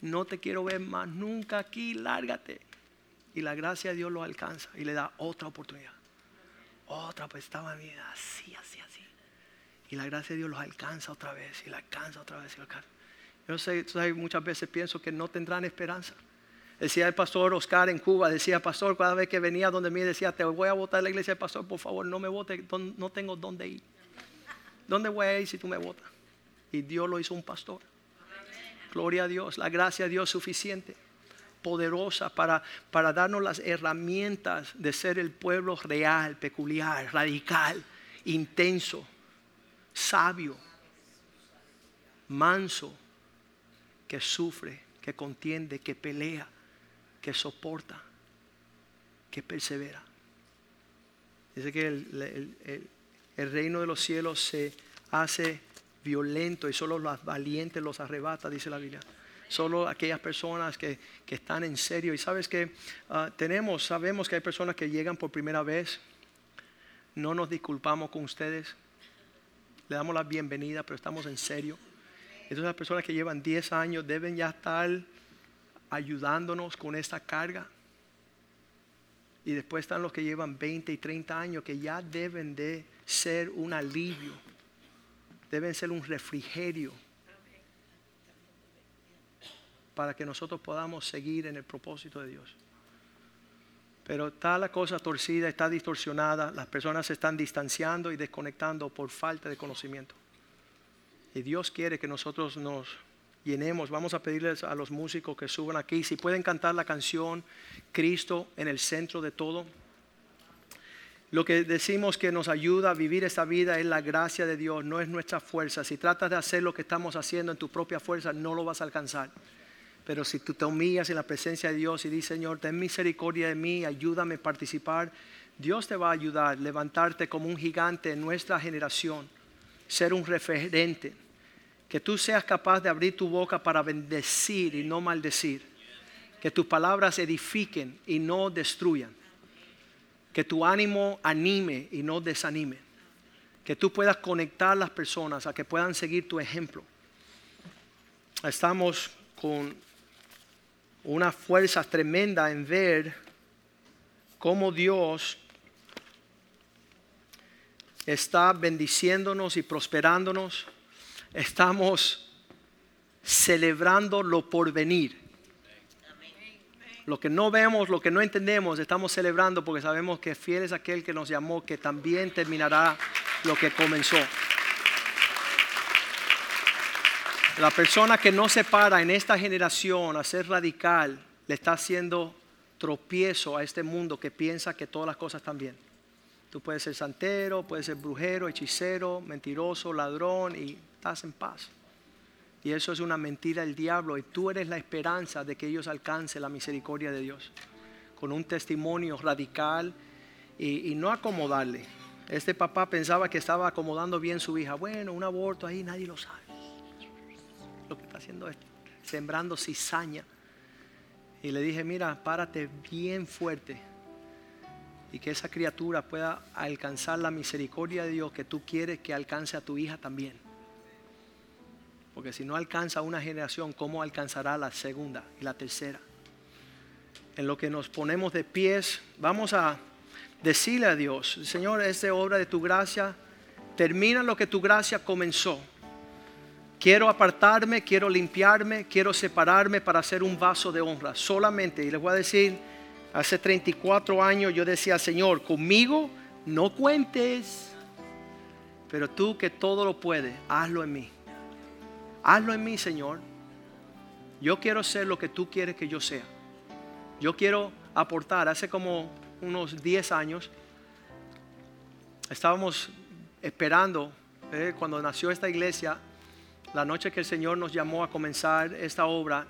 no te quiero ver más nunca aquí, lárgate y la gracia de Dios lo alcanza y le da otra oportunidad. Otra, pues estaba bien así, así, así. Y la gracia de Dios los alcanza otra vez y la alcanza otra vez y la alcanza. Yo sé, muchas veces pienso que no tendrán esperanza. Decía el pastor Oscar en Cuba, decía, pastor, cada vez que venía donde mí decía, te voy a votar en la iglesia, pastor, por favor, no me vote, no tengo dónde ir. ¿Dónde voy a ir si tú me votas? Y Dios lo hizo un pastor. Gloria a Dios, la gracia de Dios suficiente poderosa para, para darnos las herramientas de ser el pueblo real, peculiar, radical, intenso, sabio, manso, que sufre, que contiende, que pelea, que soporta, que persevera. Dice que el, el reino de los cielos se hace violento y solo los valientes los arrebata, dice la Biblia solo aquellas personas que, están en serio. Y sabes que ah, tenemos, sabemos que hay personas que llegan por primera vez. No nos disculpamos con ustedes. Le damos la bienvenida, pero estamos en serio. Entonces las personas que llevan 10 años deben ya estar ayudándonos con esta carga. Y después están los que llevan 20 y 30 años que ya deben de ser un alivio, deben ser un refrigerio para que nosotros podamos seguir en el propósito de Dios. Pero está la cosa torcida, está distorsionada, las personas se están distanciando y desconectando por falta de conocimiento. Y Dios quiere que nosotros nos llenemos. Vamos a pedirles a los músicos que suban aquí, si pueden cantar la canción Cristo en el centro de todo. Lo que decimos que nos ayuda a vivir esta vida es la gracia de Dios, no es nuestra fuerza. Si tratas de hacer lo que estamos haciendo en tu propia fuerza, no lo vas a alcanzar. Pero si tú te humillas en la presencia de Dios y dices, Señor, ten misericordia de mí, ayúdame a participar, Dios te va a ayudar, levantarte como un gigante en nuestra generación, ser un referente que tú seas capaz de abrir tu boca para bendecir y no maldecir. Que tus palabras edifiquen y no destruyan. Que tu ánimo anime y no desanime. Que tú puedas conectar las personas a que puedan seguir tu ejemplo. Estamos con una fuerza tremenda en ver cómo Dios está bendiciéndonos y prosperándonos estamos celebrando lo por venir. Lo que no vemos, lo que no entendemos, estamos celebrando porque sabemos que fiel es aquel que nos llamó, que también terminará lo que comenzó. La persona que no se para en esta generación a ser radical, le está haciendo tropiezo a este mundo que piensa que todas las cosas están bien. Tú puedes ser santero, puedes ser brujero, hechicero, mentiroso, ladrón y estás en paz. Y eso es una mentira del diablo y tú eres la esperanza de que ellos alcancen la misericordia de Dios. Con un testimonio radical y, no acomodarle. Este papá pensaba que estaba acomodando bien su hija. Bueno, un aborto ahí nadie lo sabe. Que está haciendo sembrando cizaña. Y le dije, mira, párate bien fuerte y que esa criatura pueda alcanzar la misericordia de Dios que tú quieres que alcance a tu hija también. Porque si no alcanza una generación, ¿cómo alcanzará la segunda y la tercera? En lo que nos ponemos de pies, vamos a decirle a Dios, Señor, es obra de tu gracia, termina lo que tu gracia comenzó. Quiero apartarme, quiero limpiarme, quiero separarme para ser un vaso de honra. Solamente, y les voy a decir, hace 34 años yo decía, Señor, conmigo no cuentes, pero tú que todo lo puedes, hazlo en mí. Hazlo en mí, Señor. Yo quiero ser lo que tú quieres que yo sea. Yo quiero aportar. Hace como unos 10 años estábamos esperando, eh, cuando nació esta iglesia, la noche que el Señor nos llamó a comenzar esta obra,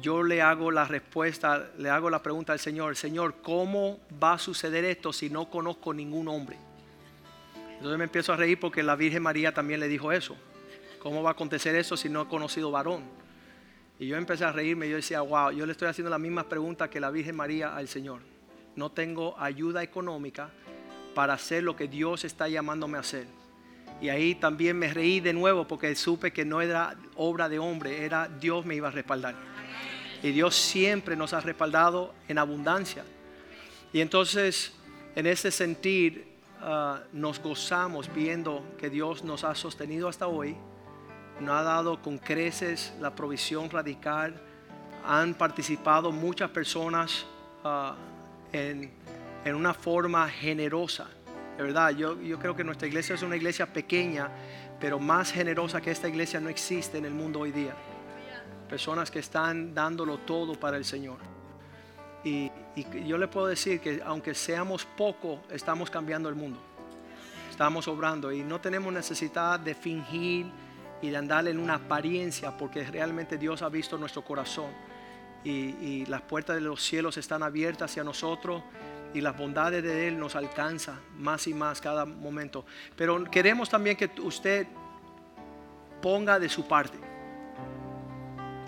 yo le hago la respuesta, le hago la pregunta al Señor, Señor, ¿cómo va a suceder esto si no conozco ningún hombre? Entonces me empiezo a reír porque la Virgen María también le dijo eso. ¿Cómo va a acontecer eso si no he conocido varón? Y yo empecé a reírme y yo decía, wow, yo le estoy haciendo la misma pregunta que la Virgen María al Señor. No tengo ayuda económica para hacer lo que Dios está llamándome a hacer. Y ahí también me reí de nuevo porque supe que no era obra de hombre, era Dios me iba a respaldar. Y Dios siempre nos ha respaldado en abundancia. Y entonces, en ese sentir, ah, nos gozamos viendo que Dios nos ha sostenido hasta hoy nos ha dado con creces la provisión radical. Han participado muchas personas ah, en, una forma generosa. De verdad, yo, yo creo que nuestra iglesia es una iglesia pequeña, pero más generosa que esta iglesia no existe en el mundo hoy día. Personas que están dándolo todo para el Señor. Y, y yo le puedo decir que aunque seamos poco, estamos cambiando el mundo. Estamos obrando y no tenemos necesidad de fingir y de andar en una apariencia, porque realmente Dios ha visto nuestro corazón y, las puertas de los cielos están abiertas hacia nosotros y las bondades de Él nos alcanza más y más cada momento. Pero queremos también que usted ponga de su parte.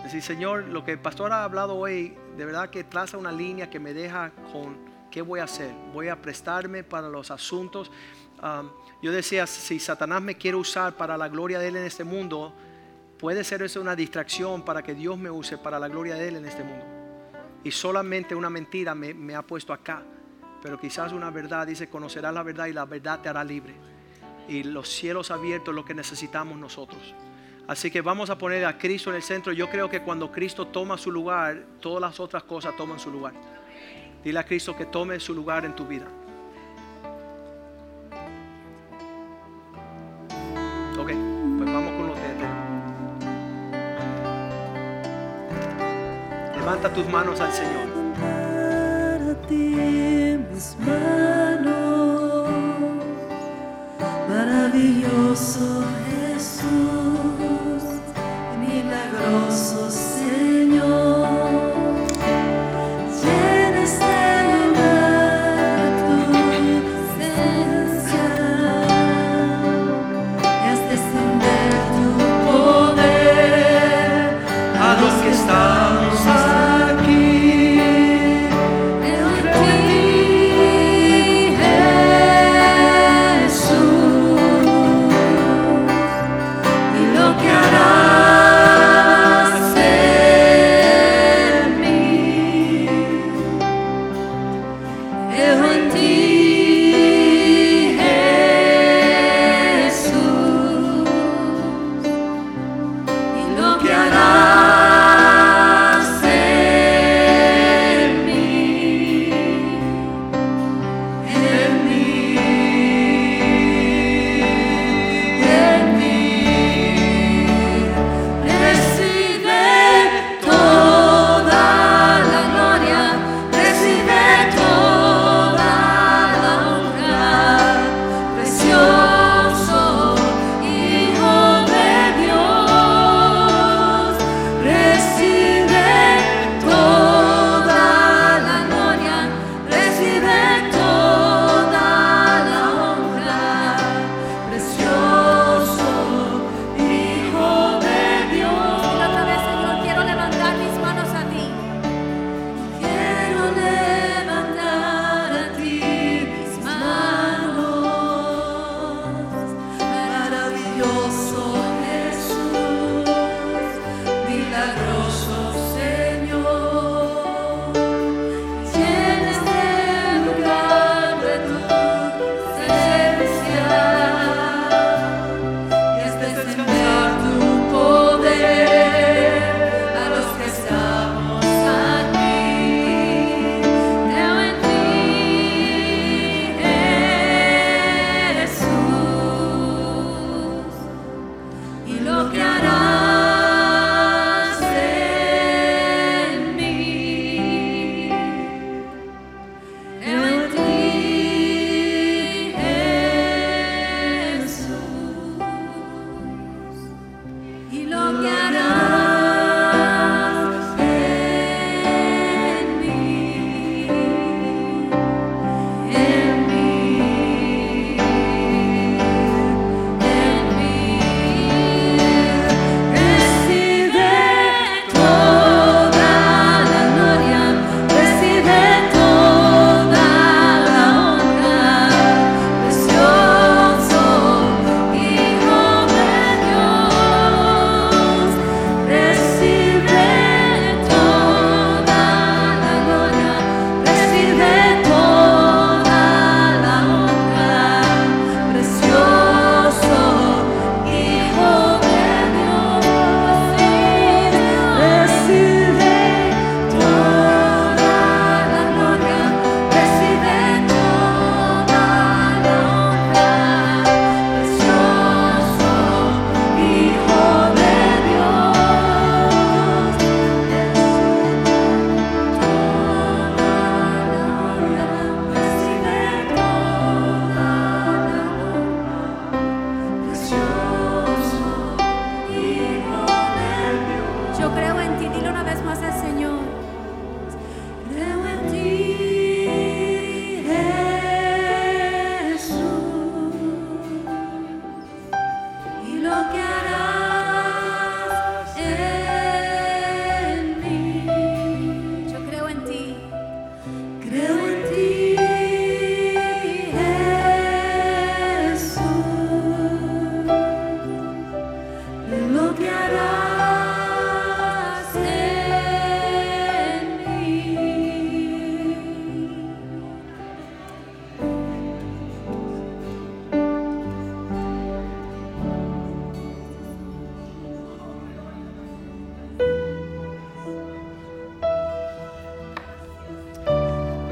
Decir, Señor, lo que el pastor ha hablado hoy, de verdad que traza una línea que me deja con qué voy a hacer. Voy a prestarme para los asuntos. Yo decía, si Satanás me quiere usar para la gloria de Él en este mundo, puede ser eso una distracción para que Dios me use para la gloria de Él en este mundo. Y solamente una mentira me, me ha puesto acá. Pero quizás una verdad dice, conocerás la verdad y la verdad te hará libre. Y los cielos abiertos lo que necesitamos nosotros. Así que vamos a poner a Cristo en el centro. Yo creo que cuando Cristo toma su lugar, todas las otras cosas toman su lugar. Dile a Cristo que tome su lugar en tu vida. Ok, pues vamos con los. Levanta tus manos al Señor. Mis manos, maravilloso Jesús, milagroso eu andi.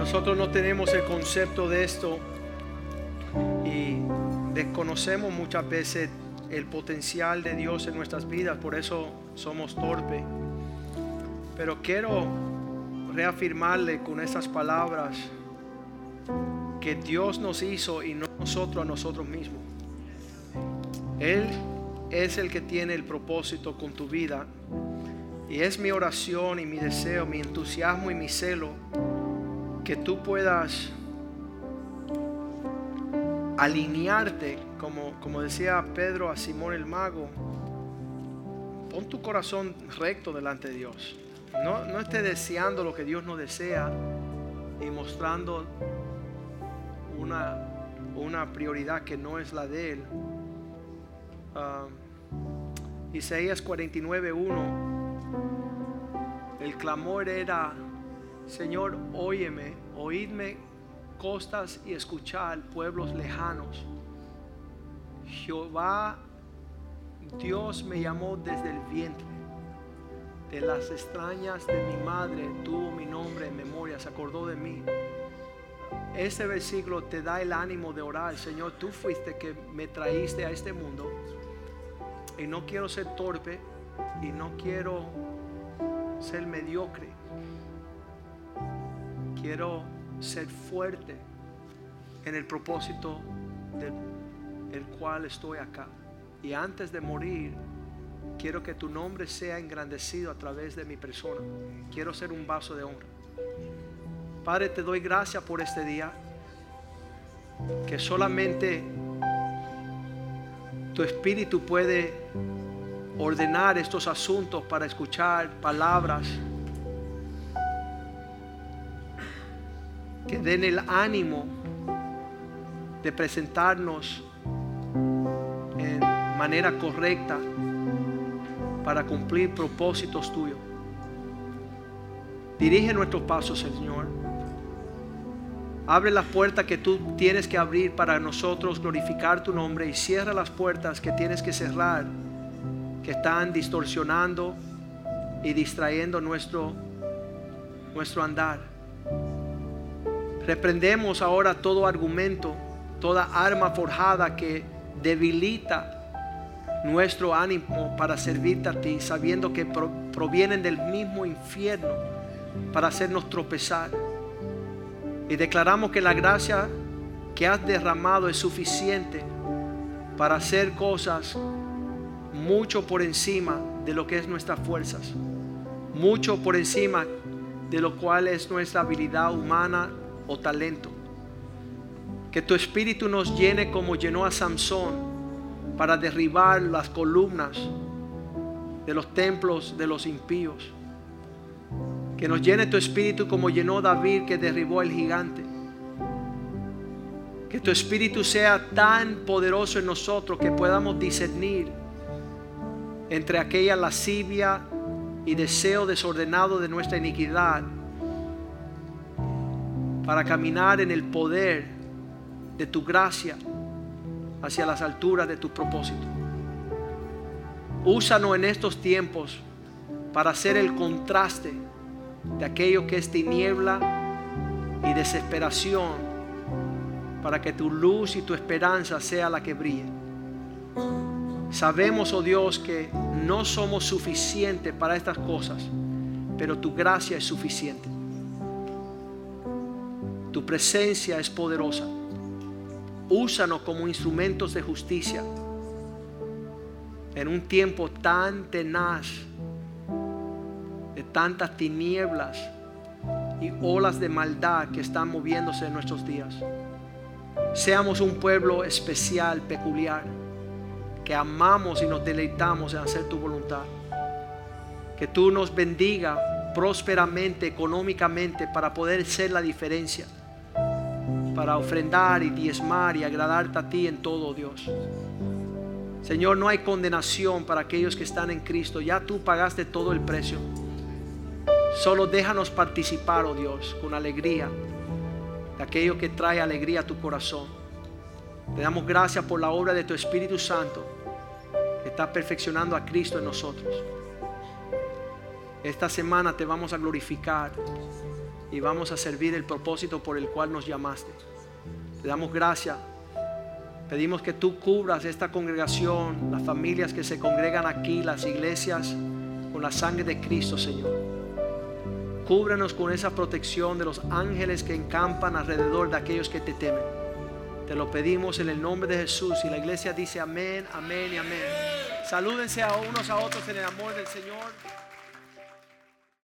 Nosotros no tenemos el concepto de esto y desconocemos muchas veces el potencial de Dios en nuestras vidas, por eso somos torpes. Pero quiero reafirmarle con estas palabras que Dios nos hizo y no nosotros a nosotros mismos. Él es el que tiene el propósito con tu vida. Y es mi oración y mi deseo, mi entusiasmo y mi celo que tú puedas alinearte, como, como decía Pedro a Simón el mago, pon tu corazón recto delante de Dios. No, no estés deseando lo que Dios no desea y mostrando una, una prioridad que no es la de Él. Ah, Isaías 49:1, el clamor era, Señor, óyeme, oídme costas y escuchar pueblos lejanos. Jehová, Dios me llamó desde el vientre. De las extrañas de mi madre tuvo mi nombre en memoria, se acordó de mí. Este versículo te da el ánimo de orar. Señor, tú fuiste que me traíste a este mundo. Y no quiero ser torpe y no quiero ser mediocre. Quiero ser fuerte en el propósito del el cual estoy acá. Y antes de morir, quiero que tu nombre sea engrandecido a través de mi persona. Quiero ser un vaso de honra. Padre, te doy gracias por este día. Que solamente tu espíritu puede ordenar estos asuntos para escuchar palabras den el ánimo de presentarnos en manera correcta para cumplir propósitos tuyos. Dirige nuestros pasos, Señor. Abre las puertas que tú tienes que abrir para nosotros glorificar tu nombre y cierra las puertas que tienes que cerrar, que están distorsionando y distrayendo nuestro, nuestro andar. Reprendemos ahora todo argumento, toda arma forjada que debilita nuestro ánimo para servirte a ti, sabiendo que pro- provienen del mismo infierno para hacernos tropezar. Y declaramos que la gracia que has derramado es suficiente para hacer cosas mucho por encima de lo que es nuestras fuerzas, mucho por encima de lo cual es nuestra habilidad humana o talento. Que tu espíritu nos llene como llenó a Samson para derribar las columnas de los templos de los impíos. Que nos llene tu espíritu como llenó David que derribó el gigante. Que tu espíritu sea tan poderoso en nosotros que podamos discernir entre aquella lascivia y deseo desordenado de nuestra iniquidad para caminar en el poder de tu gracia hacia las alturas de tu propósito. Úsanos en estos tiempos para hacer el contraste de aquello que es tiniebla y desesperación, para que tu luz y tu esperanza sea la que brille. Sabemos, oh Dios, que no somos suficientes para estas cosas, pero tu gracia es suficiente. Tu presencia es poderosa. Úsanos como instrumentos de justicia en un tiempo tan tenaz, de tantas tinieblas y olas de maldad que están moviéndose en nuestros días. Seamos un pueblo especial, peculiar, que amamos y nos deleitamos en hacer tu voluntad. Que tú nos bendiga prósperamente, económicamente, para poder ser la diferencia, para ofrendar y diezmar y agradarte a ti en todo, Dios. Señor, no hay condenación para aquellos que están en Cristo. Ya tú pagaste todo el precio. Solo déjanos participar, oh Dios, con alegría de aquello que trae alegría a tu corazón. Te damos gracias por la obra de tu Espíritu Santo que está perfeccionando a Cristo en nosotros. Esta semana te vamos a glorificar y vamos a servir el propósito por el cual nos llamaste. Te damos gracias. Pedimos que tú cubras esta congregación, las familias que se congregan aquí, las iglesias, con la sangre de Cristo, Señor. Cúbrenos con esa protección de los ángeles que encampan alrededor de aquellos que te temen. Te lo pedimos en el nombre de Jesús y la iglesia dice amén, amén y amén. Salúdense a unos a otros en el amor del Señor.